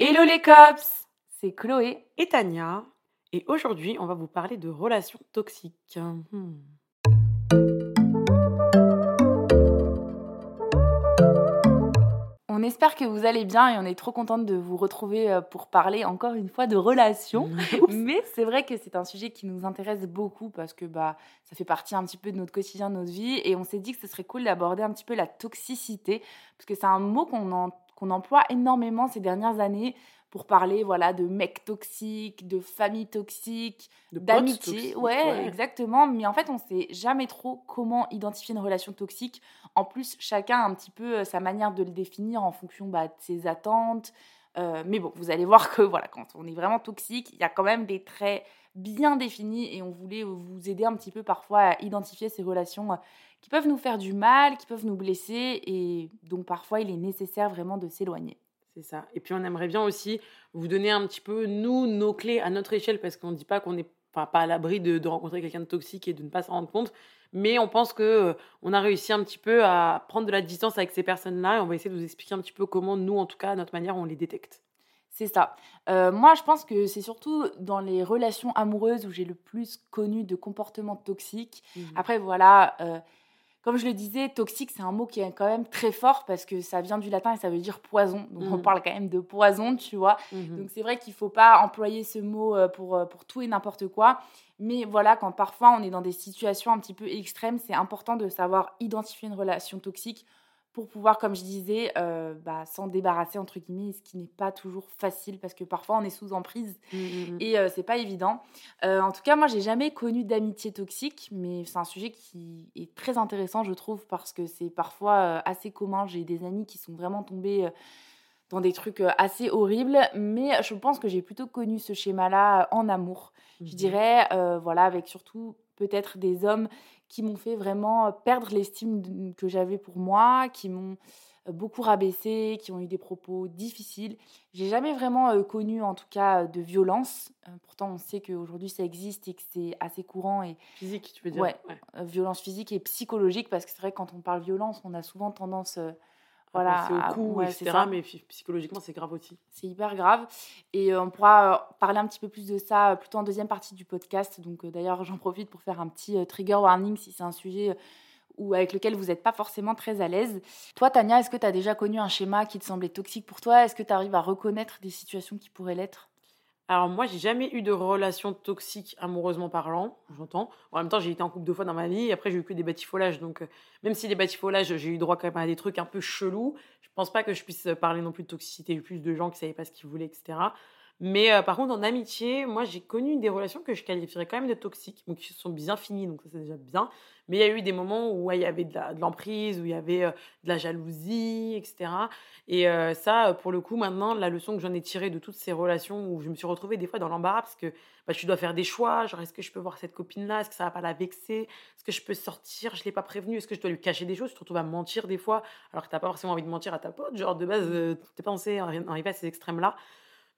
Hello les cops C'est Chloé et Tania. Et aujourd'hui, on va vous parler de relations toxiques. Hmm. On espère que vous allez bien et on est trop contente de vous retrouver euh, pour parler encore une fois de relations. Mais c'est vrai que c'est un sujet qui nous intéresse beaucoup parce que bah, ça fait partie un petit peu de notre quotidien, de notre vie. Et on s'est dit que ce serait cool d'aborder un petit peu la toxicité parce que c'est un mot qu'on en- qu'on emploie énormément ces dernières années pour parler voilà de mecs toxiques, de familles toxiques, d'amitié. Ouais, ouais. exactement. Mais en fait, on sait jamais trop comment identifier une relation toxique. En plus, chacun a un petit peu euh, sa manière de le définir en fonction bah, de ses attentes. Euh, mais bon, vous allez voir que voilà, quand on est vraiment toxique, il y a quand même des traits bien définis et on voulait vous aider un petit peu parfois à identifier ces relations euh, qui peuvent nous faire du mal, qui peuvent nous blesser et donc parfois il est nécessaire vraiment de s'éloigner. C'est ça. Et puis on aimerait bien aussi vous donner un petit peu, nous, nos clés à notre échelle, parce qu'on ne dit pas qu'on n'est enfin, pas à l'abri de, de rencontrer quelqu'un de toxique et de ne pas s'en rendre compte. Mais on pense que euh, on a réussi un petit peu à prendre de la distance avec ces personnes-là et on va essayer de vous expliquer un petit peu comment nous, en tout cas, à notre manière, on les détecte. C'est ça. Euh, moi, je pense que c'est surtout dans les relations amoureuses où j'ai le plus connu de comportements toxiques. Après, voilà, euh, comme je le disais, toxique, c'est un mot qui est quand même très fort parce que ça vient du latin et ça veut dire poison. Donc, on Mhm. parle quand même de poison, tu vois. Mhm. Donc, c'est vrai qu'il ne faut pas employer ce mot euh, pour, euh, pour tout et n'importe quoi. Mais voilà, quand parfois on est dans des situations un petit peu extrêmes, c'est important de savoir identifier une relation toxique pour pouvoir, comme je disais, euh, bah, s'en débarrasser, entre guillemets, ce qui n'est pas toujours facile parce que parfois on est sous emprise Mhm, mhm. et euh, c'est pas évident. Euh, en tout cas, moi, j'ai jamais connu d'amitié toxique, mais c'est un sujet qui est très intéressant, je trouve, parce que c'est parfois euh, assez commun. J'ai des amis qui sont vraiment tombés dans des trucs assez horribles, mais je pense que j'ai plutôt connu ce schéma-là en amour. Je dirais, euh, voilà, avec surtout peut-être des hommes qui m'ont fait vraiment euh, perdre l'estime que j'avais pour moi, qui m'ont euh, beaucoup rabaissé, qui ont eu des propos difficiles. J'ai jamais vraiment euh, connu, en tout cas, de violence. Euh, pourtant, on sait qu'aujourd'hui ça existe et que c'est assez courant et Physique, tu veux dire Ouais. euh, violence physique et psychologique parce que c'est vrai que quand on parle violence, on a souvent tendance, voilà, à- au cou, ouais, c'est etc. Mais psychologiquement, c'est grave aussi. C'est hyper grave. Et euh, on pourra euh, parler un petit peu plus de ça euh, plutôt en deuxième partie du podcast. Donc d'ailleurs, j'en profite pour faire un petit trigger warning si c'est un sujet ou avec lequel vous n'êtes pas forcément très à l'aise. Toi, Tania, est-ce que tu as déjà connu un schéma qui te semblait toxique pour toi? Est-ce que tu arrives à reconnaître des situations qui pourraient l'être? Alors moi, j'ai jamais eu de relation toxique amoureusement parlant, j'entends. En même temps, j'ai été en couple deux fois dans ma vie, après j'ai eu que des batifolages. Donc euh, même si les batifolages, j'ai eu droit quand même à des trucs un peu chelous, je pense pas que je puisse parler non plus de toxicité, plus de gens qui savaient pas ce qu'ils voulaient, etc. Mais euh, par contre, en amitié, moi j'ai connu des relations que je qualifierais quand même de toxiques, donc qui se sont bien finies, donc ça c'est déjà bien. Mais il y a eu des moments où il y avait de l'emprise, où il y avait euh, de la jalousie, etc. Et euh, ça, pour le coup, maintenant, la leçon que j'en ai tirée de toutes ces relations où je me suis retrouvée des fois dans l'embarras parce que bah, tu dois faire des choix. Genre, est-ce que je peux voir cette copine-là? Est-ce que ça va pas la vexer? Est-ce que je peux sortir? Je l'ai pas prévenue. Est-ce que je dois lui cacher des choses? Tu te retrouves à mentir des fois alors que t'as pas forcément envie de mentir à ta pote. Genre, de base, euh, t'es pas censé arri- arriver à ces extrêmes-là.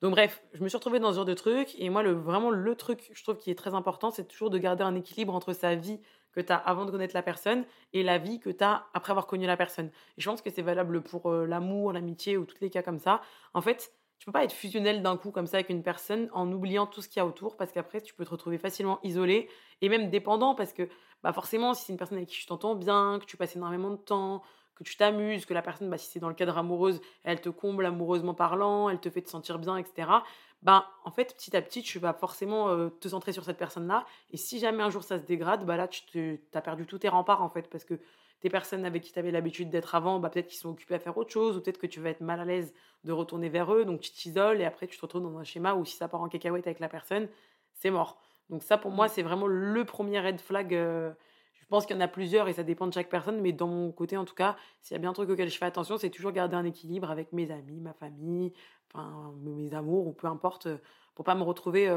Donc bref, je me suis retrouvée dans ce genre de truc et moi le vraiment le truc je trouve qui est très important, c'est toujours de garder un équilibre entre sa vie que tu as avant de connaître la personne et la vie que tu as après avoir connu la personne. Et je pense que c'est valable pour euh, l'amour, l'amitié ou tous les cas comme ça. En fait, tu peux pas être fusionnel d'un coup comme ça avec une personne en oubliant tout ce qu'il y a autour parce qu'après tu peux te retrouver facilement isolé et même dépendant parce que bah forcément si c'est une personne avec qui tu t'entends bien, que tu passes énormément de temps, que tu t'amuses, que la personne, bah, si c'est dans le cadre amoureuse, elle te comble amoureusement parlant, elle te fait te sentir bien, etc. Ben, en fait, petit à petit, tu vas forcément euh, te centrer sur cette personne-là. Et si jamais un jour ça se dégrade, bah là, tu as perdu tous tes remparts, en fait, parce que tes personnes avec qui tu avais l'habitude d'être avant, bah, peut-être qu'ils sont occupés à faire autre chose, ou peut-être que tu vas être mal à l'aise de retourner vers eux, donc tu t'isoles, et après, tu te retrouves dans un schéma où si ça part en cacahuète avec la personne, c'est mort. Donc ça, pour moi, c'est vraiment le premier red flag. euh, pense qu'il y en a plusieurs et ça dépend de chaque personne, mais dans mon côté, en tout cas, s'il y a bien un truc auquel je fais attention, c'est toujours garder un équilibre avec mes amis, ma famille, enfin, mes amours, ou peu importe, pour pas me retrouver,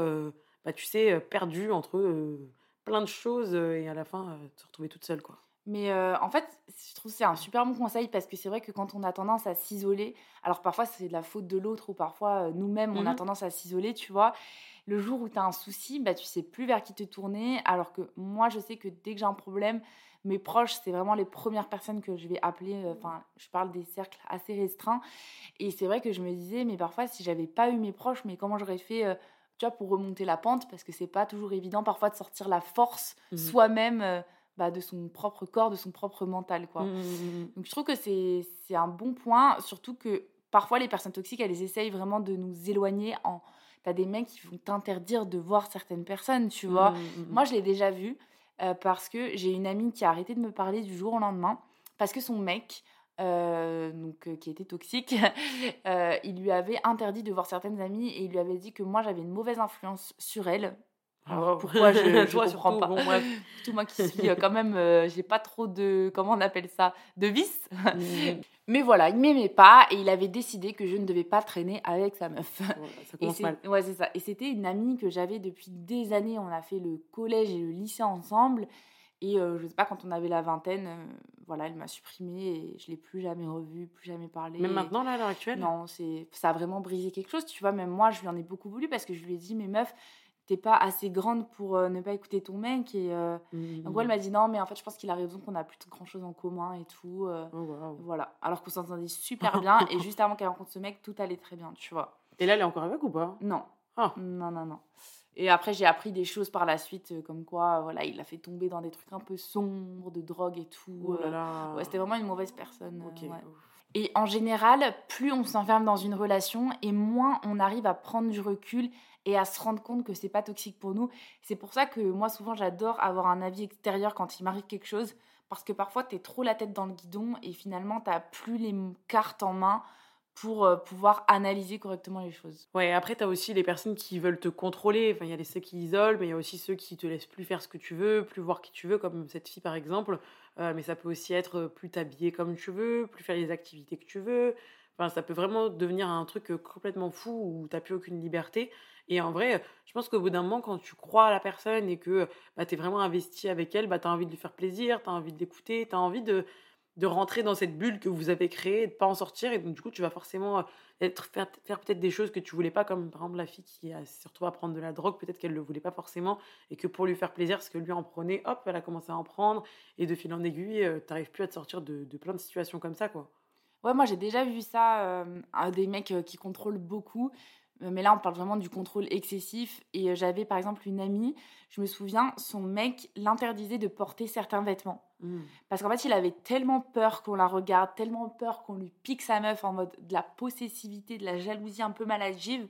bah, tu sais, perdue entre plein de choses et à la fin, se retrouver toute seule, quoi. Mais en fait, je trouve que c'est un super bon conseil parce que c'est vrai que quand on a tendance à s'isoler, alors parfois c'est de la faute de l'autre ou parfois nous-mêmes on a mmh tendance à s'isoler, tu vois. Le jour où tu as un souci, bah, tu sais plus vers qui te tourner. Alors que moi, je sais que dès que j'ai un problème, mes proches, c'est vraiment les premières personnes que je vais appeler. Enfin, je parle des cercles assez restreints. Et c'est vrai que je me disais, mais parfois, si j'avais pas eu mes proches, mais comment j'aurais fait tu vois, pour remonter la pente? Parce que c'est pas toujours évident parfois de sortir la force mmh soi-même bah, de son propre corps, de son propre mental. Quoi. Mmh, mmh, Donc je trouve que c'est un bon point, surtout que parfois les personnes toxiques, elles essayent vraiment de nous éloigner en... T'as des mecs qui vont t'interdire de voir certaines personnes, tu vois. Moi, je l'ai déjà vu euh, parce que j'ai une amie qui a arrêté de me parler du jour au lendemain parce que son mec, euh, donc, euh, qui était toxique, il lui avait interdit de voir certaines amies et il lui avait dit que moi j'avais une mauvaise influence sur elle alors, pourquoi je ne comprends pas Tout moi qui suis euh, quand même, euh, j'ai pas trop de, comment on appelle ça, de vice. Mmh. Mais voilà, il m'aimait pas et il avait décidé que je ne devais pas traîner avec sa meuf. ça commence mal. Ouais, c'est ça. Et c'était une amie que j'avais depuis des années. On a fait le collège et le lycée ensemble. Et euh, je sais pas, quand on avait la vingtaine, voilà, elle m'a supprimé et je l'ai plus jamais revue, plus jamais parlé. Même maintenant, là, à l'heure actuelle? Non, ça a vraiment brisé quelque chose. Tu vois, même moi, je lui en ai beaucoup voulu parce que je lui ai dit, mais meuf, t'es pas assez grande pour euh, ne pas écouter ton mec. Et euh, en gros, elle m'a dit non, mais en fait, je pense qu'il a raison qu'on a plus grand chose en commun et tout. Euh, oh, voilà. Alors qu'on s'entendait super bien. et juste avant qu'elle rencontre ce mec, tout allait très bien, tu vois. Et là, elle est encore avec ou pas? Non. Ah. Non, non, non. Et après, j'ai appris des choses par la suite, comme quoi, voilà, il a fait tomber dans des trucs un peu sombres, de drogue et tout. Oh ouais, c'était vraiment une mauvaise personne. Et en général, plus on s'enferme dans une relation et moins on arrive à prendre du recul et à se rendre compte que c'est pas toxique pour nous. C'est pour ça que moi, souvent, j'adore avoir un avis extérieur quand il m'arrive quelque chose, parce que parfois, tu es trop la tête dans le guidon et finalement, tu plus les cartes en main pour euh, pouvoir analyser correctement les choses. Ouais, après, tu as aussi les personnes qui veulent te contrôler. Enfin, il y a ceux qui isolent, mais il y a aussi ceux qui te laissent plus faire ce que tu veux, plus voir qui tu veux, comme cette fille par exemple. Euh, mais ça peut aussi être plus t'habiller comme tu veux, plus faire les activités que tu veux. Enfin, ça peut vraiment devenir un truc euh, complètement fou où tu n'as plus aucune liberté. Et en vrai, je pense qu'au bout d'un moment, quand tu crois à la personne et que bah, tu es vraiment investi avec elle, bah, tu as envie de lui faire plaisir, tu as envie d'écouter, tu as envie de, de rentrer dans cette bulle que vous avez créée de pas en sortir. Et donc, du coup, tu vas forcément être, faire, faire peut-être des choses que tu voulais pas, comme par exemple la fille qui s'est retrouvée à prendre de la drogue, peut-être qu'elle le voulait pas forcément, et que pour lui faire plaisir, parce que lui en prenait, hop, elle a commencé à en prendre, et de fil en aiguille, tu n'arrives plus à te sortir de, de, plein de situations comme ça, quoi. Ouais, moi j'ai déjà vu ça, des mecs qui contrôlent beaucoup. Euh, mais là, on parle vraiment du contrôle excessif. Et euh, j'avais par exemple une amie, je me souviens, son mec l'interdisait de porter certains vêtements. Mmh. Parce qu'en fait, il avait tellement peur qu'on la regarde, tellement peur qu'on lui pique sa meuf en mode de la possessivité, de la jalousie un peu maladive,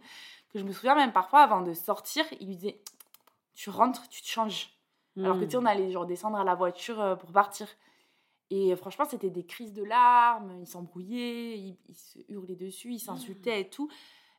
que je me souviens même parfois, avant de sortir, il lui disait Tu rentres, tu te changes. Alors que tu sais, on mmh. allait genre descendre à la voiture euh, pour partir. Et franchement, c'était des crises de larmes, il s'embrouillait, il, se hurlait dessus, il s'insultait et tout.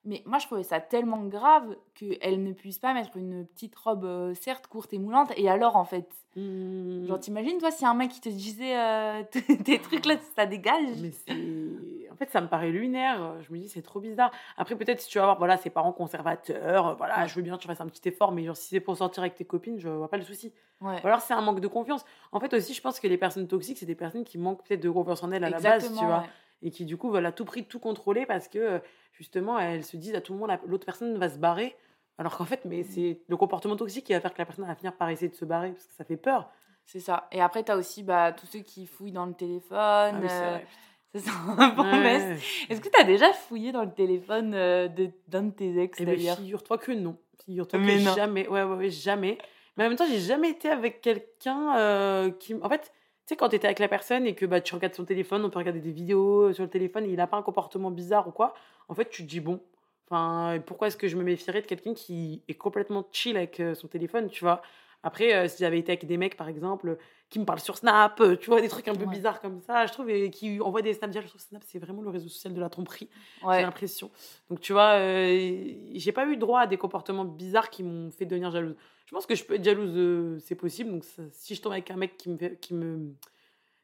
Mais moi, je trouvais ça tellement grave qu'elle ne puisse pas mettre une petite robe, euh, certes courte et moulante. Et alors, en fait mmh. Genre, t'imagines, toi, si un mec qui te disait euh, des trucs là, ça dégage Mais c'est. En fait, ça me paraît lunaire. Je me dis, c'est trop bizarre. Après, peut-être si tu vas avoir voilà, ses parents conservateurs, voilà, je veux bien que tu fasses un petit effort, mais genre, si c'est pour sortir avec tes copines, je vois pas le souci. Ou alors, c'est un manque de confiance. En fait, aussi, je pense que les personnes toxiques, c'est des personnes qui manquent peut-être de confiance en elles à la base, tu vois. Et qui, du coup, veulent à tout prix tout contrôler parce que justement, elles se disent à tout le monde, l'autre personne va se barrer. Alors qu'en fait, mais mmh. c'est le comportement toxique qui va faire que la personne va finir par essayer de se barrer parce que ça fait peur. C'est ça. Et après, tu as aussi bah, tous ceux qui fouillent dans le téléphone. Ah euh, c'est ça. Est-ce que tu as déjà fouillé dans le téléphone euh, d'un de, tes ex eh ben, d'ailleurs? Figure-toi que non. Figure-toi que jamais. Ouais, ouais, ouais, jamais. Mais en même temps, j'ai jamais été avec quelqu'un euh, qui. En fait, tu sais, quand tu étais avec la personne et que bah, tu regardes son téléphone, on peut regarder des vidéos sur le téléphone et il n'a pas un comportement bizarre ou quoi, en fait, tu te dis bon, pourquoi est-ce que je me méfierais de quelqu'un qui est complètement chill avec euh, son téléphone, tu vois? Après, euh, si j'avais été avec des mecs, par exemple, qui me parlent sur Snap, euh, tu vois, des trucs un peu Ouais. bizarres comme ça, je trouve, et qui envoient des Snap direct sur Snap, c'est vraiment le réseau social de la tromperie, j'ai l'impression. Donc, tu vois, euh, j'ai pas eu droit à des comportements bizarres qui m'ont fait devenir jalouse. Je pense que je peux être jalouse, c'est possible. Donc, ça- si je tombe avec un mec qui me, fait- qui me,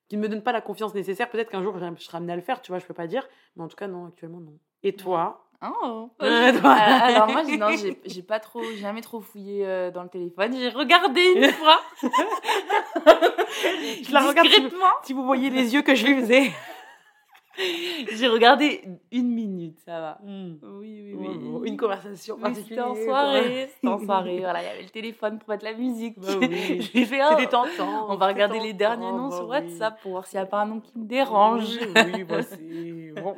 qui ne me donne pas la confiance nécessaire, peut-être qu'un jour, je serai amenée à le faire, tu vois, je peux pas dire. Mais en tout cas, non, actuellement, non. Et toi? Oh. Euh, alors moi, j'ai- non, j'ai pas trop, jamais trop fouillé euh, dans le téléphone. J'ai regardé une fois. Je la regarde, tu- discrètement. Si vous voyez les yeux que je lui faisais. J'ai regardé une minute, ça va. Hmm. Oui, oui, oui. Une conversation Oui, c'était en particulière. soirée. En soirée. Voilà, il y avait le téléphone pour mettre la musique. Bah oui. J'ai fait, oh, C'était tentant. on va regarder les derniers noms bah sur oui. WhatsApp pour voir s'il n'y a pas un nom qui me dérange. Oui, oui, bah c'est bon.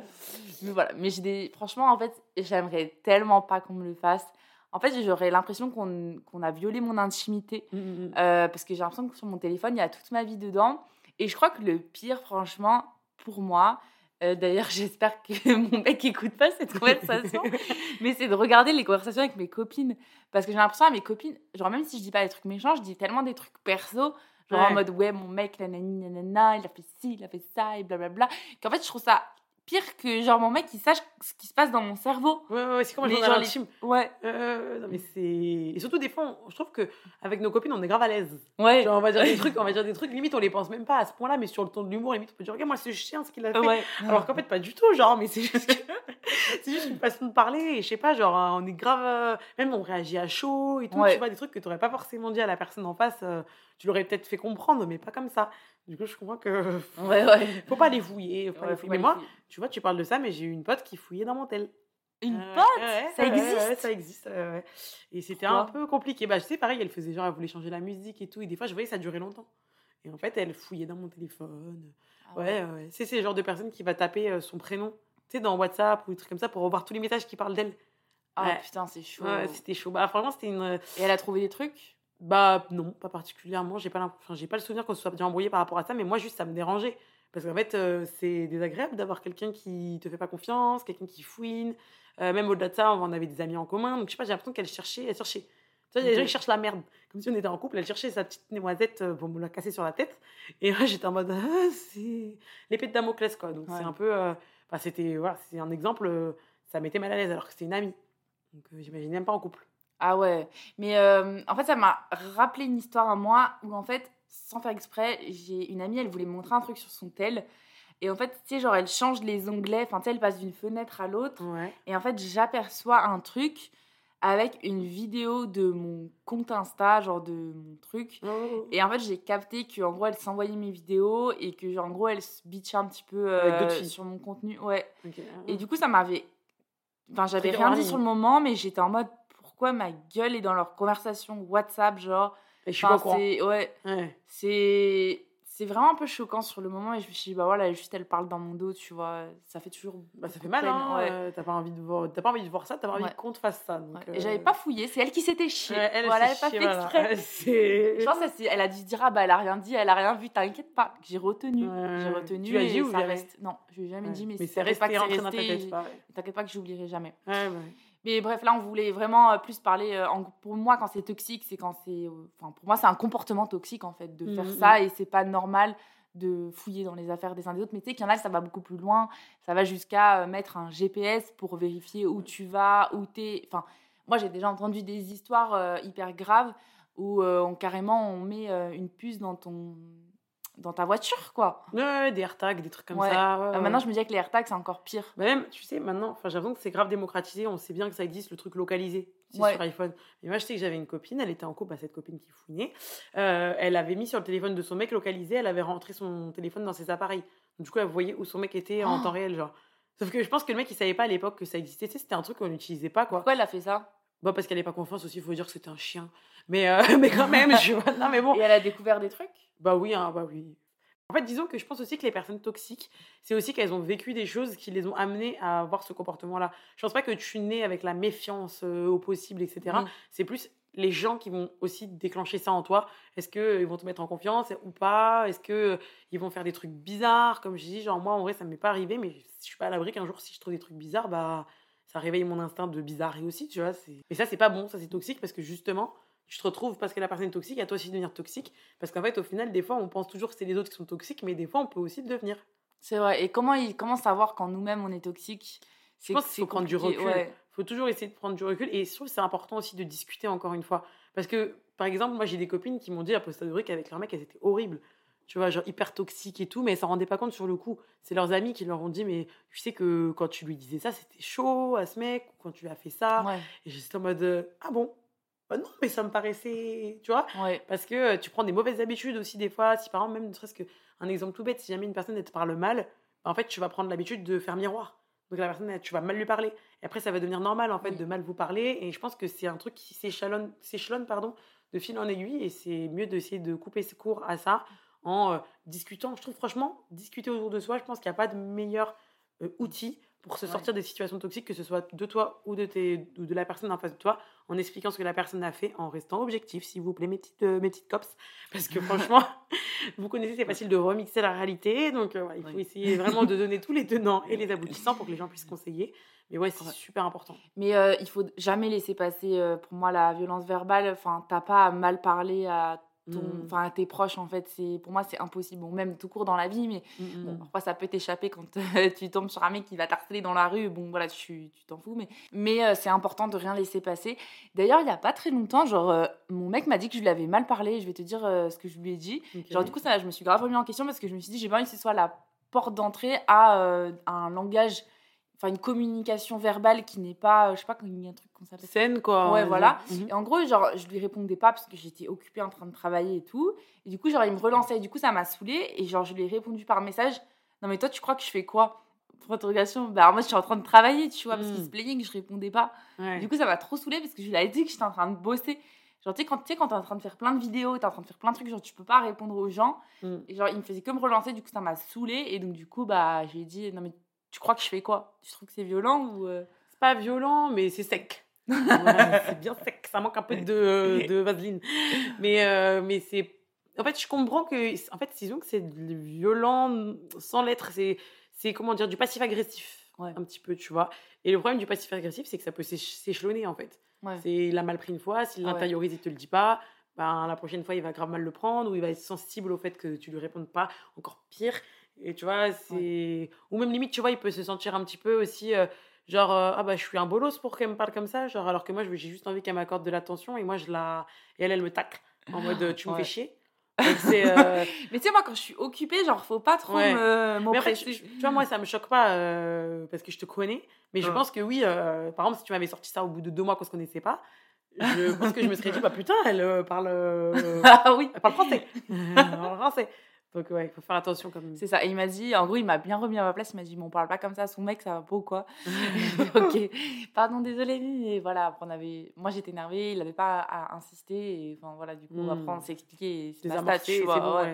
Mais voilà, mais j'ai des... franchement, en fait, j'aimerais tellement pas qu'on me le fasse. En fait, j'aurais l'impression qu'on qu'on a violé mon intimité. Mm, mm, mm. Euh, parce que j'ai l'impression que sur mon téléphone, il y a toute ma vie dedans. Et je crois que le pire, franchement, pour moi, euh, d'ailleurs, j'espère que mon mec écoute pas cette conversation, mais c'est de regarder les conversations avec mes copines. Parce que j'ai l'impression à mes copines, genre même si je dis pas des trucs méchants, je dis tellement des trucs perso, genre en mode ouais, mon mec, nanani, nanana, il a fait ci, il a fait ça, et blablabla. Qu'en fait, je trouve ça pire que genre mon mec, il sache ce qui se passe dans mon cerveau. Ouais, ouais, c'est comme Les gens, les- intime. Ouais, Euh, non, mais c'est. Et surtout, des fois, on- je trouve que avec nos copines, on est grave à l'aise. ouais. Genre, on va dire des trucs, on va dire des trucs, limite, on les pense même pas à ce point-là, mais sur le ton de l'humour, limite, on peut dire, regarde, moi, ce chien, ce qu'il a fait. Ouais. Alors qu'en fait, pas du tout, genre, mais c'est juste, que- c'est juste une façon de parler, et je sais pas, genre, euh, on est grave. euh, Même on réagit à chaud et tout, Ouais. tu vois, des trucs que tu pas forcément dit à la personne en face, euh, tu l'aurais peut-être fait comprendre, mais pas comme ça. Du coup, je comprends que. Ouais, ouais. Faut pas les fouiller. Faut pas Ouais, les faut fouiller. pas Mais moi, fouiller. tu vois, tu parles de ça, mais j'ai eu une pote qui fouillait dans mon tel. Une Euh, pote? ouais, Ça existe ouais, ça existe. ouais. Et c'était un peu compliqué. Bah, je sais, pareil, elle faisait genre, elle voulait changer la musique et tout. Et des fois, je voyais ça durait longtemps. Et en fait, elle fouillait dans mon téléphone. Ah Ouais, ouais. C'est c'est le genre de personne qui va taper son prénom, sais, dans WhatsApp ou des trucs comme ça pour revoir tous les messages qui parlent d'elle. Ah Ouais. putain, c'est chaud. Ouais, c'était chaud. Bah, franchement, c'était une. Et elle a trouvé des trucs? Bah, non, pas particulièrement. J'ai pas, enfin, j'ai pas le souvenir qu'on se soit bien embrouillé par rapport à ça, mais moi, juste, ça me dérangeait. Parce qu'en fait, euh, c'est désagréable d'avoir quelqu'un qui te fait pas confiance, quelqu'un qui fouine. Euh, même au-delà de ça, on avait des amis en commun. Donc, je sais pas, j'ai l'impression qu'elle cherchait, elle cherchait. Tu vois, il y a des gens qui cherchent la merde. Comme si on était en couple, elle cherchait sa petite noisette euh, pour me la casser sur la tête. Et moi, j'étais en mode, ah, c'est l'épée de Damoclès, quoi. Donc, Ouais. c'est un peu. euh, Enfin, c'était. Voilà, c'est un exemple, euh, ça m'était mal à l'aise alors que c'était une amie. Donc, euh, j'imagine même pas en couple. Ah ouais. Mais euh, en fait, ça m'a rappelé une histoire à moi où, en fait, sans faire exprès, j'ai une amie, elle voulait me montrer un truc sur son tel. Et en fait, tu sais, genre, elle change les onglets. Enfin, tu sais, elle passe d'une fenêtre à l'autre. Ouais. Et en fait, j'aperçois un truc avec une vidéo de mon compte Insta, genre de mon truc. Oh. Et en fait, j'ai capté qu'en gros, elle s'envoyait mes vidéos et que, en gros, elle se bitchait un petit peu euh, sur mon contenu. Ouais. Ok. Et du coup, ça m'avait. Enfin, j'avais rien dit sur le moment, mais j'étais en mode pourquoi ma gueule est dans leur conversation WhatsApp, genre? Et je suis pas c'est. Ouais. Ouais. C'est. C'est vraiment un peu choquant sur le moment et je me suis dit, bah voilà, juste elle parle dans mon dos, tu vois. Ça fait toujours. Bah, ça fait mal, hein. ouais. euh, T'as pas, envie de voir... t'as pas envie de voir ça, t'as pas envie Ouais. qu'on te fasse ça. Donc, Ouais. euh, Et j'avais pas fouillé, c'est elle qui s'était chiée. elle, voilà, elle elle pas chiée, fait voilà. exprès. Elle Je pense s'est- elle a dû se dire, ah bah elle a rien dit, elle a rien vu, t'inquiète pas. J'ai retenu. J'ai retenu. Tu as dit et ou ça jamais? reste. Non, je lui ai jamais dit, mais, Mais c'est t'inquiète pas resté que resté, pareil. T'inquiète pas que j'oublierai jamais. Mais bref, là, on voulait vraiment euh, plus parler. euh, en- pour moi, quand c'est toxique, c'est quand c'est. euh, Enfin, pour moi, c'est un comportement toxique, en fait, de faire Mhm, ça. Et c'est pas normal de fouiller dans les affaires des uns des autres. Mais tu sais qu'il y en a, ça va beaucoup plus loin. Ça va jusqu'à euh, mettre un GPS pour vérifier où tu vas, où t'es. Enfin, moi, j'ai déjà entendu des histoires hyper graves où on, carrément on met une puce dans ton dans ta voiture, quoi. Ouais, ouais, des AirTags, des trucs comme Ouais. ça. ouais, Euh, maintenant, je me dis avec les AirTags, c'est encore pire. Bah même, tu sais, maintenant, l'impression que c'est grave démocratisé. On sait bien que ça existe, le truc localisé sur iPhone. Mais moi, je sais que j'avais une copine, elle était en couple, bah, cette copine qui fouinait. Euh, elle avait mis sur le téléphone de son mec localisé, elle avait rentré son téléphone dans ses appareils. Du coup, elle voyait où son mec était en Oh. temps réel, genre. Sauf que je pense que le mec, il savait pas à l'époque que ça existait. Tu sais, c'était un truc qu'on n'utilisait pas, quoi. Pourquoi elle a fait ça? Bah, parce qu'elle n'avait pas confiance aussi, il faut dire que c'était un chien. Mais, euh, mais quand même, je vois. Non, mais bon. Et elle a découvert des trucs? Bah oui, hein, bah oui. En fait, disons que je pense aussi que les personnes toxiques, c'est aussi qu'elles ont vécu des choses qui les ont amenées à avoir ce comportement-là. Je pense pas que tu nais avec la méfiance euh, au possible, etc. Oui. C'est plus les gens qui vont aussi déclencher ça en toi. Est-ce qu'ils vont te mettre en confiance ou pas? Est-ce qu'ils vont faire des trucs bizarres? Comme je dis, genre moi, en vrai, ça ne m'est pas arrivé, mais je suis pas à l'abri qu'un jour, si je trouve des trucs bizarres, bah ça réveille mon instinct de bizarrerie aussi, tu vois. Et ça, c'est pas bon, ça c'est toxique parce que justement, tu te retrouves parce que la personne est toxique, à toi aussi de devenir toxique. Parce qu'en fait, au final, des fois, on pense toujours que c'est les autres qui sont toxiques, mais des fois, on peut aussi le devenir. C'est vrai. Et comment, il, comment savoir quand nous-mêmes, on est toxique? Je pense qu'il faut prendre du recul. Il faut toujours essayer de prendre du recul. Et je trouve que c'est important aussi de discuter encore une fois. Parce que, par exemple, moi, j'ai des copines qui m'ont dit à posteriori qu'avec leur mec, elles étaient horribles tu vois, genre hyper toxiques et tout, mais elles s'en rendaient pas compte sur le coup. C'est leurs amis qui leur ont dit, mais tu sais que quand tu lui disais ça, c'était chaud à ce mec, ou quand tu lui as fait ça. Et j'étais en mode, ah bon? Bah non, mais ça me paraissait, tu vois, parce que euh, tu prends des mauvaises habitudes aussi des fois. Si par exemple, même ne serait-ce qu'un exemple tout bête, si jamais une personne te parle mal, bah, en fait, tu vas prendre l'habitude de faire miroir. Donc la personne, tu vas mal lui parler. Et après, ça va devenir normal en fait de mal vous parler. Et je pense que c'est un truc qui s'échelonne, pardon, de fil en aiguille. Et c'est mieux d'essayer de couper ses cours à ça en euh, discutant. Je trouve franchement, discuter autour de soi, je pense qu'il n'y a pas de meilleur euh, outil pour se sortir des situations toxiques, que ce soit de toi ou de, tes, ou de la personne en face de toi, en expliquant ce que la personne a fait, en restant objectif, s'il vous plaît, mes petites, euh, mes petites cops. Parce que franchement, vous connaissez, c'est facile de remixer la réalité. Donc, il faut essayer vraiment de donner tous les tenants et les aboutissants pour que les gens puissent conseiller. Mais ouais, c'est super important. Mais il faut jamais laisser passer, pour moi, la violence verbale. Enfin, t'as pas à mal parler à Mmh. enfin tes proches en fait c'est pour moi c'est impossible. Bon même tout court dans la vie mais mmh, bon, parfois ça peut t'échapper quand tu tombes sur un mec qui va t'harceler dans la rue. Bon voilà tu t'en fous mais mais euh, c'est important de rien laisser passer. D'ailleurs il y a pas très longtemps genre euh, mon mec m'a dit que je lui avais mal parlé. Je vais te dire euh, ce que je lui ai dit. Genre du coup ça je me suis grave remis en question parce que je me suis dit j'ai pas envie que ce soit la porte d'entrée à un langage enfin une communication verbale qui n'est pas je sais pas il y a un truc qu'on s'appelle scène quoi ouais voilà. Mhm. et en gros genre je lui répondais pas parce que j'étais occupée en train de travailler et tout. Et du coup genre il me relançait. Et du coup ça m'a saoulée. Et genre je lui ai répondu par message. Non mais toi tu crois que je fais quoi? Pour interrogation. Bah moi je suis en train de travailler tu vois parce qu'il se mhm. plaignait que je répondais pas. Du coup ça m'a trop saoulée parce que je lui ai dit que j'étais en train de bosser. Genre, tu sais, quand tu es en train de faire plein de vidéos, tu es en train de faire plein de trucs, genre, tu peux pas répondre aux gens. Mm. Et genre, il me faisait que me relancer, du coup, ça m'a saoulée. Et donc, du coup, bah, j'ai dit, non, mais tu crois que je fais quoi? Tu trouves que c'est violent ou euh? C'est pas violent, mais c'est sec. c'est bien sec, ça manque un peu de, de vaseline. Mais, euh, mais c'est. En fait, je comprends que. En fait, disons que c'est violent sans l'être. C'est, c'est comment dire, du passif-agressif. Un petit peu, tu vois. Et le problème du passif-agressif, c'est que ça peut s'échelonner, en fait. C'est, il a mal pris une fois, s'il ah l'intériorise, il te le dit pas. Ben, la prochaine fois, il va grave mal le prendre ou il va être sensible au fait que tu lui répondes pas. Encore pire. Et tu vois, c'est. Ou même limite, tu vois, il peut se sentir un petit peu aussi. Euh, genre, euh, ah bah, je suis un bolos pour qu'elle me parle comme ça. Genre, alors que moi, j'ai juste envie qu'elle m'accorde de l'attention et moi, je la. Et elle, elle me tacle en mode, tu me fais chier. Euh, mais tu sais, moi, quand je suis occupée, genre, faut pas trop tu, tu, vois, moi, ça me choque pas parce que je te connais. Mais je pense que oui, par exemple, si tu m'avais sorti ça au bout de deux mois qu'on se connaissait pas, je pense que je me serais dit, bah putain, elle parle. ah oui. Elle parle français. elle parle français. Donc ouais, il faut faire attention comme. C'est ça. Et il m'a dit, en gros, il m'a bien remis à ma place. Il m'a dit, bon, on parle pas comme ça à son mec, ça va pas ou quoi? Ok. Pardon, désolé, mais voilà. on avait, moi j'étais énervée, il n'avait pas à insister. Et enfin voilà, du coup, mmh. après on s'est expliqué. C'est tu vois.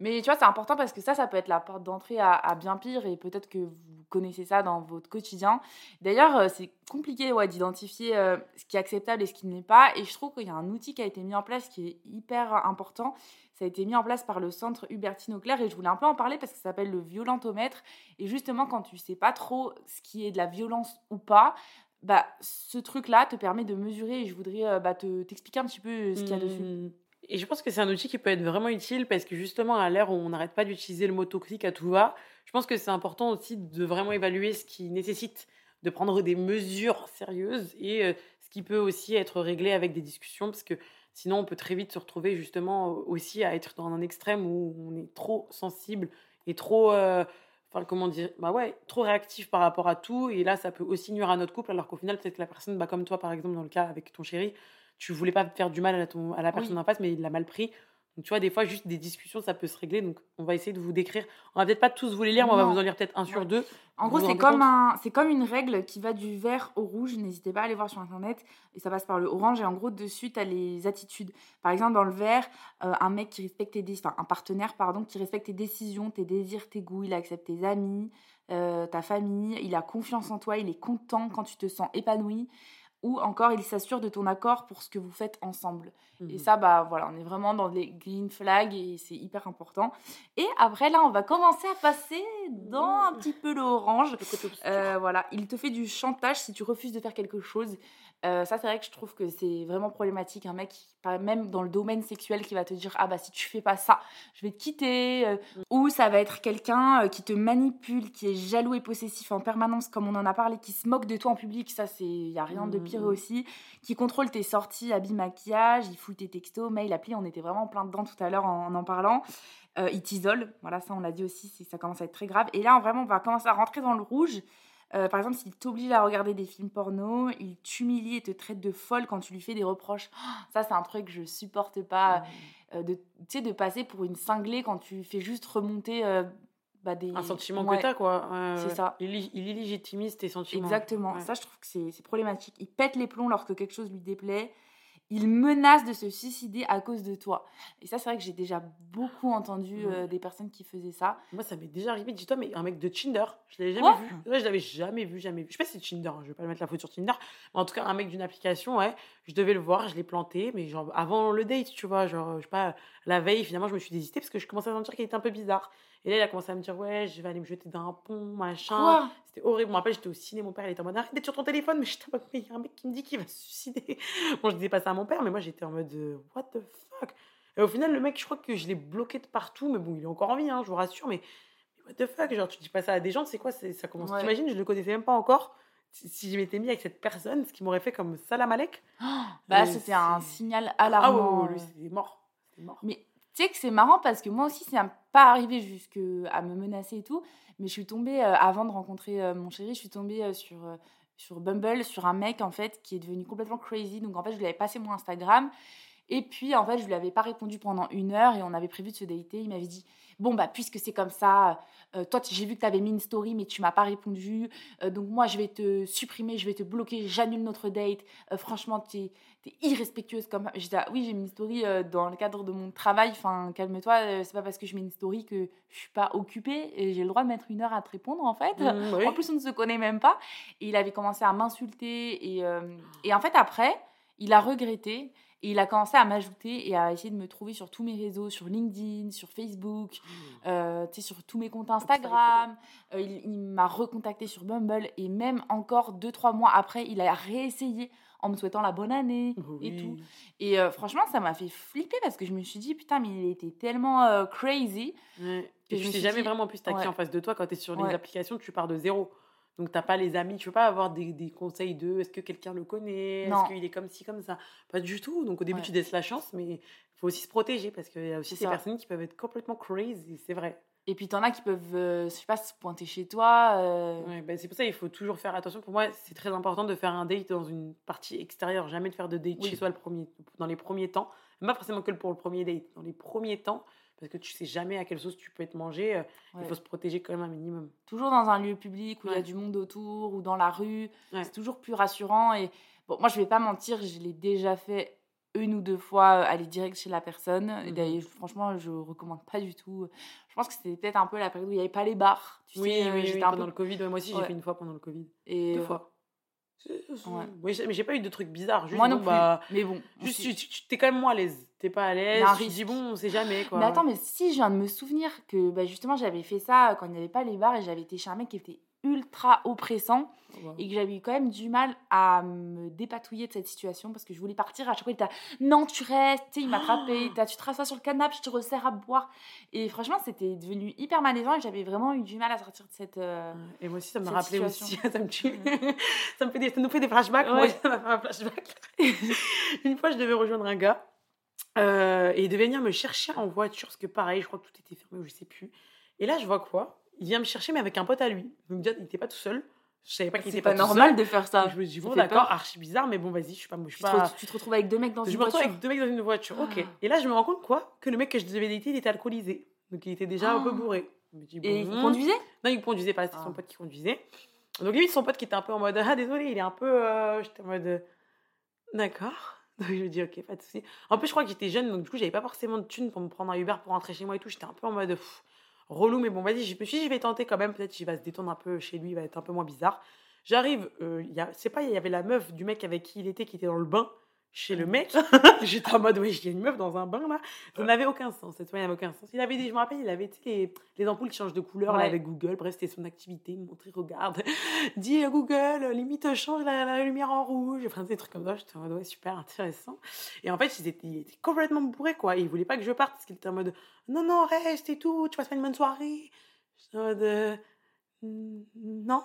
Mais tu vois, c'est important parce que ça, ça peut être la porte d'entrée à, à, bien pire. Et peut-être que vous connaissez ça dans votre quotidien. D'ailleurs, euh, c'est compliqué ouais, d'identifier euh, ce qui est acceptable et ce qui n'est pas. Et je trouve qu'il y a un outil qui a été mis en place qui est hyper important ça a été mis en place par le centre Hubertine Auclair et je voulais un peu en parler parce que ça s'appelle le violentomètre. Et justement, quand tu sais pas trop ce qui est de la violence ou pas, bah, ce truc-là te permet de mesurer et je voudrais euh, bah, te, t'expliquer un petit peu euh, ce qu'il y a dessus. Mmh. Et je pense que c'est un outil qui peut être vraiment utile parce que justement, à l'ère où on n'arrête pas d'utiliser le mot toxique à tout va, je pense que c'est important aussi de vraiment évaluer ce qui nécessite de prendre des mesures sérieuses et euh, qui peut aussi être réglé avec des discussions parce que Sinon, on peut très vite se retrouver justement aussi à être dans un extrême où on est trop sensible et trop, euh, enfin comment dire, bah ouais, trop réactif par rapport à tout. Et là, ça peut aussi nuire à notre couple, alors qu'au final, peut-être que la personne, bah, comme toi par exemple dans le cas avec ton chéri, tu voulais pas faire du mal à, ton, à la personne en face, mais il l'a mal pris. Donc, tu vois, des fois, juste des discussions, ça peut se régler. Donc, on va essayer de vous décrire. On va peut-être pas tous vous les lire, mais on va vous en lire peut-être un sur deux. En gros, c'est comme, un, c'est comme une règle qui va du vert au rouge. N'hésitez pas à aller voir sur Internet. Et ça passe par le orange. Et en gros, dessus, tu as les attitudes. Par exemple, dans le vert, euh, un mec qui respecte tes décisions, enfin, un partenaire, pardon, qui respecte tes décisions, tes désirs, tes goûts. Il accepte tes amis, euh, ta famille. Il a confiance en toi. Il est content quand tu te sens épanoui. Ou encore il s'assure de ton accord pour ce que vous faites ensemble. Et Mhm. ça, bah voilà, on est vraiment dans les green flags et c'est hyper important. Et après, là, on va commencer à passer dans un petit peu l'orange. Euh, voilà, il te fait du chantage si tu refuses de faire quelque chose. Euh, ça, c'est vrai que je trouve que c'est vraiment problématique. Un mec, même dans le domaine sexuel, qui va te dire Ah bah si tu fais pas ça, je vais te quitter. euh, Ou ça va être quelqu'un qui te manipule, qui est jaloux et possessif en permanence, comme on en a parlé, qui se moque de toi en public. Ça, il y a rien de pire Mhm. aussi. Qui contrôle tes sorties, habits, maquillage, il fout tes textos, mails, applis. On était vraiment plein dedans tout à l'heure en en, en parlant. Euh, il t'isole, voilà, ça on l'a dit aussi, ça commence à être très grave. Et là, vraiment, on va commencer à rentrer dans le rouge. Euh, par exemple, s'il t'oblige à regarder des films porno, il t'humilie et te traite de folle quand tu lui fais des reproches. Oh, ça, c'est un truc que je supporte pas. euh, de, tu sais, de passer pour une cinglée quand tu fais juste remonter euh, bah, des... Un sentiment Ouais, que t'as, quoi. C'est ça. Il, il illégitimise tes sentiments. Exactement. Ouais. Ça, je trouve que c'est problématique. Il pète les plombs lorsque quelque chose lui déplaît. Il menace de se suicider à cause de toi. Et ça, c'est vrai que j'ai déjà beaucoup entendu euh, des personnes qui faisaient ça. Moi, ça m'est déjà arrivé. Dis-toi, mais un mec de Tinder, je l'avais jamais vu. Ouais, je l'avais jamais vu, jamais vu. Je sais pas si c'est Tinder, hein, je vais pas mettre la faute sur Tinder. Mais en tout cas, un mec d'une application, ouais, je devais le voir, je l'ai planté, mais genre avant le date, tu vois, genre, je sais pas, la veille, finalement, je me suis désistée parce que je commençais à sentir qu'il était un peu bizarre. Et là, il a commencé à me dire, ouais, je vais aller me jeter d'un pont, machin. C'était horrible. Je me rappelle, j'étais au ciné, mon père, il était en mode, arrête d'être sur ton téléphone, mais je t'en mais il y a un mec qui me dit qu'il va se suicider. Bon, je disais pas ça à mon père, mais moi, j'étais en mode, euh, what the fuck? Et au final, le mec, je crois que je l'ai bloqué de partout, mais bon, il est encore en vie, hein, je vous rassure, mais what the fuck? Genre, tu dis pas ça à des gens, c'est quoi c'est- Ça commence. Ouais. T'imagines, je le connaissais même pas encore. Si, je m'étais mis avec cette personne, ce qui m'aurait fait comme salam alek. Bah, Et c'était un c'est- signal Ah ouais, alarmant. ouais, ouais, lui, c'est mort. C'est mort. Mais tu sais que c'est marrant parce que moi aussi, ça n'est pas arrivé jusque me menacer et tout. Mais je suis tombée, euh, avant de rencontrer euh, mon chéri, je suis tombée euh, sur, sur Bumble, sur un mec en fait qui est devenu complètement crazy. Donc en fait, je lui avais passé mon Instagram. Et puis en fait, je lui avais pas répondu pendant une heure et on avait prévu de se dater. Il m'avait dit Bon, bah, puisque c'est comme ça, euh, toi, j'ai vu que tu avais mis une story, mais tu m'as pas répondu. Euh, donc moi, je vais te supprimer, je vais te bloquer, j'annule notre date. Euh, franchement, tu es, irrespectueuse comme. J'étais là, oui, j'ai mis une story dans le cadre de mon travail. Enfin, calme-toi, c'est pas parce que je mets une story que je suis pas occupée et j'ai le droit de mettre une heure à te répondre en fait. Mmh, oui. En plus, on ne se connaît même pas. Et il avait commencé à m'insulter. Et, et en fait, après, il a regretté. Et il a commencé à m'ajouter et à essayer de me trouver sur tous mes réseaux, sur LinkedIn, sur Facebook, euh, tu sais, sur tous mes comptes Instagram. Euh, il il m'a recontacté sur Bumble. Et même encore deux, trois mois après, il a réessayé en me souhaitant la bonne année et tout. Et euh, franchement, ça m'a fait flipper parce que je me suis dit, putain, mais il était tellement euh, crazy. Ouais. Et je tu me sais jamais dit- vraiment plus t'as qui ouais. en face de toi quand tu es sur Ouais. les applications, tu pars de zéro. Donc t'as pas les amis, tu peux pas avoir des, des conseils de est-ce que quelqu'un le connaît, est-ce qu'il est comme ci, comme ça? Pas du tout. Donc au début Ouais. tu laisses la chance, mais il faut aussi se protéger parce qu'il y a aussi ces ça. personnes qui peuvent être complètement crazy, c'est vrai. Et puis, t'en as qui peuvent, euh, je sais pas, se pointer chez toi. euh, Ouais, ben, c'est pour ça qu'il faut toujours faire attention. Pour moi, c'est très important de faire un date dans une partie extérieure, jamais de faire de date Oui. chez soi le premier, dans les premiers temps. Pas forcément que pour le premier date, dans les premiers temps, parce que tu sais jamais à quelle sauce tu peux être mangé. euh, Il faut se protéger quand même un minimum. Toujours dans un lieu public où il y a du monde autour ou dans la rue. Ouais. C'est toujours plus rassurant. Et bon, moi, je vais pas mentir, je l'ai déjà fait une ou deux fois, euh, aller direct chez la personne. Et Mhm. d'ailleurs, franchement, je recommande pas du tout. Je pense que c'était peut-être un peu la période où il n'y avait pas les bars. Tu oui, sais, euh, oui, oui, pendant peu- le Covid. moi aussi, j'ai fait une fois pendant le Covid. Et, Deux fois. Ouais. Oui, mais j'ai pas eu de trucs bizarres. Juste, Moi non bon, plus. bah, mais bon. juste, tu, tu- t'es quand même moins à l'aise. T'es pas à l'aise. Tu dis, bon, on sait jamais. Quoi. Mais attends, mais si je viens de me souvenir que bah, justement j'avais fait ça quand il n'y avait pas les bars et j'avais été chez un mec qui était ultra oppressant et que j'avais eu quand même du mal à me dépatouiller de cette situation parce que je voulais partir. À chaque fois, il était non, tu restes, il m'attrapait, t'as- tu te rassois sur le canapé, je te resserre à boire. Et franchement, c'était devenu hyper malaisant et j'avais vraiment eu du mal à sortir de cette. euh, Et moi aussi, ça me rappelait situation. aussi. ça, me tue. ça, me fait des, ça nous fait des flashbacks. Moi Ouais. ça m'a fait un flashback. Une fois, je devais rejoindre un gars. euh, et il devait venir me chercher en voiture. Parce que pareil, je crois que tout était fermé ou je sais plus. Et là, je vois quoi? Il vient me chercher, mais avec un pote à lui. Donc, déjà, il n'était pas tout seul. Je savais pas qu'il était pas, pas, normal seul. de faire ça. Je me dis, bon, d'accord, archi bizarre, mais bon, vas-y, je suis pas. Je Tu suis te, pas... re- tu te retrouves avec deux mecs dans Je une me retrouve voiture. avec deux mecs dans une voiture. Ok. Ah. Et là, je me rends compte quoi Que le mec que je devais dater, il était alcoolisé. Donc, il était déjà un peu Ah. bourré. Je me dis, Et bon. il conduisait? Non, il conduisait pas, c'était Ah. son pote qui conduisait. Donc limite, son pote qui était un peu en mode Ah, désolé, il est un peu. euh, J'étais en mode D'accord. Donc je me dis Ok, pas de souci. En plus, je crois que j'étais jeune, donc du coup, j'avais pas forcément de thunes pour me prendre un Uber pour rentrer chez moi et tout. J'étais un peu en mode pff, relou, mais bon, vas-y, je me suis dit, je vais tenter quand même. Peut-être qu'il va se détendre un peu chez lui, il va être un peu moins bizarre. J'arrive, euh, c'est pas, il y avait la meuf du mec avec qui il était qui était dans le bain chez le mec. J'étais en mode, ouais, il a une meuf dans un bain là. Ça n'avait aucun sens, cette fois, il n'avait aucun sens. Il avait des, je me rappelle, il avait les, les ampoules qui changent de couleur là, avec Google. Bref, c'était son activité, montrer, regarde. Dis à Google, limite, change la, la lumière en rouge. Enfin, des trucs comme ça. J'étais en mode, ouais, super intéressant. Et en fait, il était, il était complètement bourré, quoi. Il voulait pas que je parte parce qu'il était en mode, non, non, reste et tout, tu passes pas une bonne soirée. J'étais en mode, euh, non.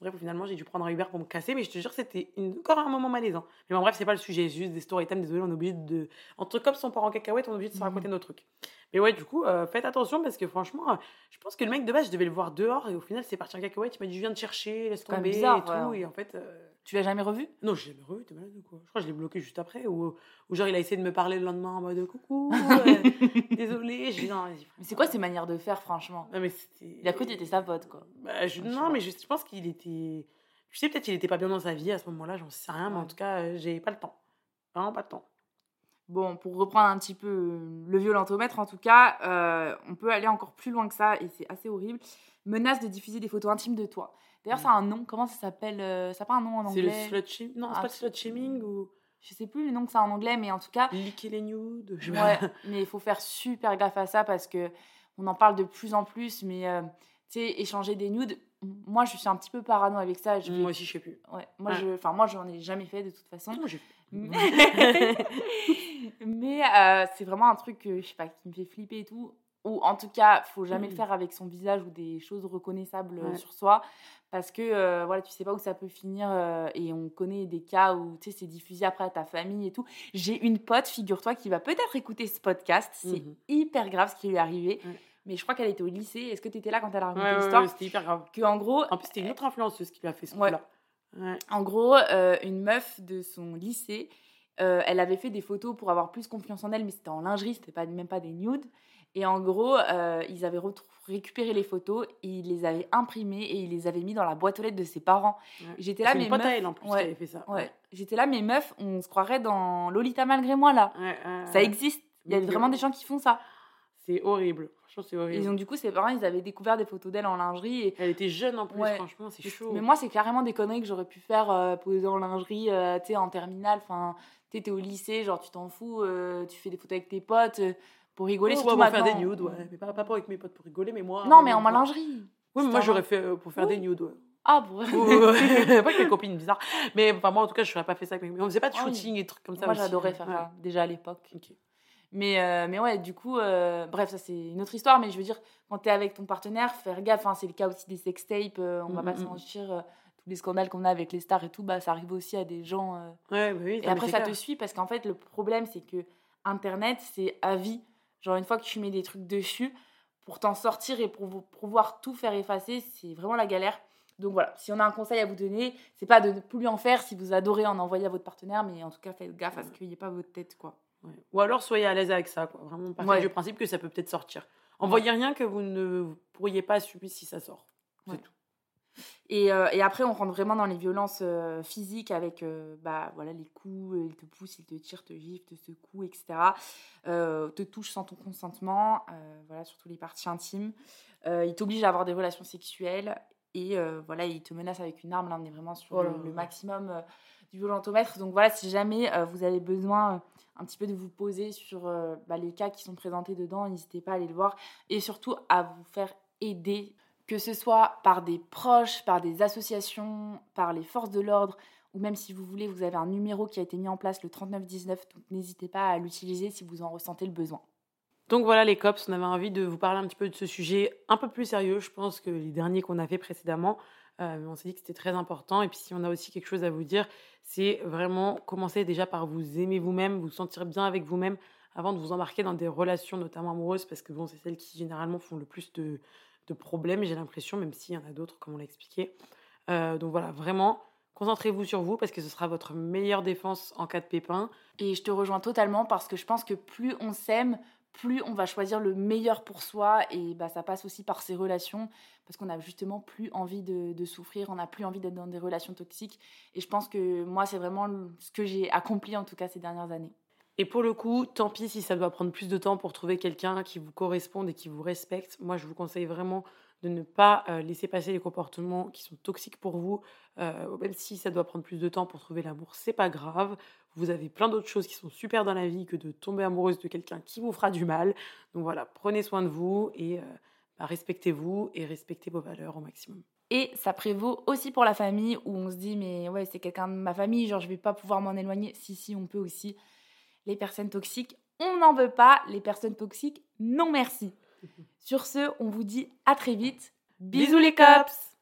Bref, finalement, j'ai dû prendre un Uber pour me casser, mais je te jure, c'était une- encore un moment malaisant. Mais bon, bref, c'est pas le sujet, c'est juste des story time. Désolé, on est obligé de. Entre comme son part en cacahuète, on est obligé de se Mhm. raconter nos trucs. Mais ouais, du coup, euh, faites attention parce que franchement, euh, je pense que le mec de base, je devais le voir dehors et au final, c'est parti en cacahuète. Il m'a dit, je viens te chercher, laisse tomber bizarre, et tout. ouais. Et en fait. euh, Tu l'as jamais revu? Non, je l'ai jamais revu, t'es malade ou quoi? Je crois que je l'ai bloqué juste après. Ou, ou genre, il a essayé de me parler le lendemain en mode coucou, désolé. Je dis non, vas-y. Mais c'est quoi ces manières de faire, franchement? Non, mais c'était. Il a cru que t'étais sa pote, quoi. Bah, je- non, mais je, je pense qu'il était. Je sais, peut-être qu'il était pas bien dans sa vie à ce moment-là, j'en sais rien, mais en tout cas, j'ai pas le temps. Vraiment pas le temps. Bon, pour reprendre un petit peu euh, le violentomètre, en tout cas, euh, on peut aller encore plus loin que ça et c'est assez horrible. Menace de diffuser des photos intimes de toi. D'ailleurs, ça a un nom. Comment ça s'appelle euh, Ça n'a pas un nom en C'est le anglais? slut shaming. Non, c'est Ah, pas le slut shaming ou? Je sais plus le nom que ça a en anglais, mais en tout cas, Licker les nudes. je- ouais, mais il faut faire super gaffe à ça parce que on en parle de plus en plus, mais euh, tu sais, échanger des nudes. Moi, je suis un petit peu parano avec ça. Je Moi aussi, je sais plus. ouais, moi, Ouais. je, enfin, moi, j'en ai jamais fait de toute façon. J'ai- mais, euh, c'est vraiment un truc que, je sais pas, qui me fait flipper et tout. Ou en tout cas, faut jamais le Mm. faire avec son visage ou des choses reconnaissables euh, Ouais. sur soi. Parce que euh, voilà, tu sais pas où ça peut finir. euh, et on connaît des cas où tu sais, c'est diffusé après à ta famille et tout. J'ai une pote, figure-toi, qui va peut-être écouter ce podcast. C'est Mhm. hyper grave ce qui lui est arrivé. Mais je crois qu'elle était au lycée. Est-ce que tu étais là quand elle a raconté ouais, l'histoire? ouais, c'était hyper grave. Que en gros, En plus, c'était une autre influenceuse qui lui a fait ce Ouais. coup-là. Ouais. en gros, euh, une meuf de son lycée, euh, elle avait fait des photos pour avoir plus confiance en elle, mais c'était en lingerie, c'était pas, même pas des nudes. Et en gros, euh, ils avaient récupéré les photos, ils les avaient imprimées et ils les avaient mis dans la boîte aux lettres de ses parents. Ouais. J'étais là, elle en plus ouais, qui avait fait ça. ouais. J'étais là, mais meuf, on se croirait dans Lolita malgré moi là. Ça existe. Il y a vraiment des gens qui font ça. C'est horrible. C'est Et horrible. donc du coup, ses parents, ils avaient découvert des photos d'elle en lingerie et Elle était jeune en plus, Ouais. franchement, c'est chaud. Mais moi, c'est carrément des conneries que j'aurais pu faire euh, poser en lingerie, euh, tu sais, en terminale. Enfin, tu t'es au lycée, genre, tu t'en fous, euh, tu fais des photos avec tes potes euh, pour rigoler. Ouais, surtout pour faire des nudes, ouais. Mais pas, pas pour avec mes potes pour rigoler, mais moi. Non, mais en moi- lingerie. Oui, mais moi, j'aurais fait euh, pour faire Oui. des nudes, ouais. Ah. Ouais, ouais, ouais. pas avec mes copines bizarres. Mais enfin, moi, en tout cas, je n'aurais pas fait ça. Mais on faisait pas de Ah oui. shooting et trucs comme ça. Moi, j'adorais faire Ouais. ça, déjà à l'époque. Ok. Mais, euh, mais ouais, du coup, euh, bref, ça c'est une autre histoire. Mais je veux dire, quand t'es avec ton partenaire, faire gaffe. Enfin, c'est le cas aussi des sextapes. euh, on va Mm, pas mm, se mm. mentir. tous les scandales qu'on a avec les stars et tout, bah, ça arrive aussi à des gens. Ouais, bah oui, Et après, ça clair. te suit parce qu'en fait, le problème, c'est que Internet, c'est à vie. Genre, une fois que tu mets des trucs dessus, pour t'en sortir et pour pouvoir tout faire effacer, c'est vraiment la galère. Donc voilà, si on a un conseil à vous donner, c'est pas de ne plus en faire si vous adorez en envoyer à votre partenaire, mais en tout cas, faites gaffe à ce qu'il n'y ait pas votre tête, quoi. Ouais. Ou alors, soyez à l'aise avec ça, quoi. Vraiment, partez Ouais. du principe que ça peut peut-être sortir. Envoyez rien que vous ne pourriez pas assumer si ça sort. C'est Ouais. tout. Et, euh, et après, on rentre vraiment dans les violences euh, physiques avec euh, bah, voilà, les coups, ils te poussent, ils te tirent, te giflent, te secouent, etc. Te touchent sans ton consentement, voilà, surtout les parties intimes. Ils t'obligent à avoir des relations sexuelles et voilà, ils te menacent avec une arme. Là, on est vraiment sur Oh là le, maximum du. Donc voilà, si jamais euh, vous avez besoin euh, un petit peu de vous poser sur euh, bah, les cas qui sont présentés dedans, n'hésitez pas à aller le voir et surtout à vous faire aider que ce soit par des proches, par des associations, par les forces de l'ordre, ou même si vous voulez, vous avez un numéro qui a été mis en place, le 3919, donc n'hésitez pas à l'utiliser si vous en ressentez le besoin. Donc voilà les cops, on avait envie de vous parler un petit peu de ce sujet un peu plus sérieux, je pense, que les derniers qu'on a fait précédemment. Euh, on s'est dit que c'était très important. Et puis si on a aussi quelque chose à vous dire, c'est vraiment commencer déjà par vous aimer vous-même, vous sentir bien avec vous-même avant de vous embarquer dans des relations, notamment amoureuses, parce que bon, c'est celles qui généralement font le plus de, de problèmes, j'ai l'impression, même s'il y en a d'autres, comme on l'a expliqué. Euh, donc voilà, vraiment, concentrez-vous sur vous, parce que ce sera votre meilleure défense en cas de pépin. Et je te rejoins totalement parce que je pense que plus on s'aime, plus on va choisir le meilleur pour soi et bah, ça passe aussi par ses relations parce qu'on n'a justement plus envie de, souffrir, on n'a plus envie d'être dans des relations toxiques et je pense que moi c'est vraiment ce que j'ai accompli en tout cas ces dernières années. Et pour le coup, tant pis si ça doit prendre plus de temps pour trouver quelqu'un qui vous corresponde et qui vous respecte. Moi, je vous conseille vraiment de ne pas euh, laisser passer les comportements qui sont toxiques pour vous. Euh, même si ça doit prendre plus de temps pour trouver l'amour, c'est pas grave. Vous avez plein d'autres choses qui sont super dans la vie que de tomber amoureuse de quelqu'un qui vous fera du mal. Donc voilà, prenez soin de vous et euh, bah, respectez-vous et respectez vos valeurs au maximum. Et ça prévaut aussi pour la famille où on se dit mais ouais c'est quelqu'un de ma famille, genre je vais pas pouvoir m'en éloigner. Si si on peut aussi. Les personnes toxiques, on n'en veut pas. Les personnes toxiques, non merci. Sur ce, on vous dit à très vite. Bisous les cops